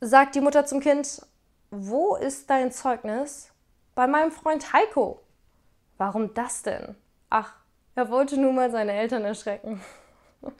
sagt die Mutter zum Kind, wo ist dein Zeugnis? Bei meinem Freund Heiko. Warum das denn? Ach, er wollte nur mal seine Eltern erschrecken.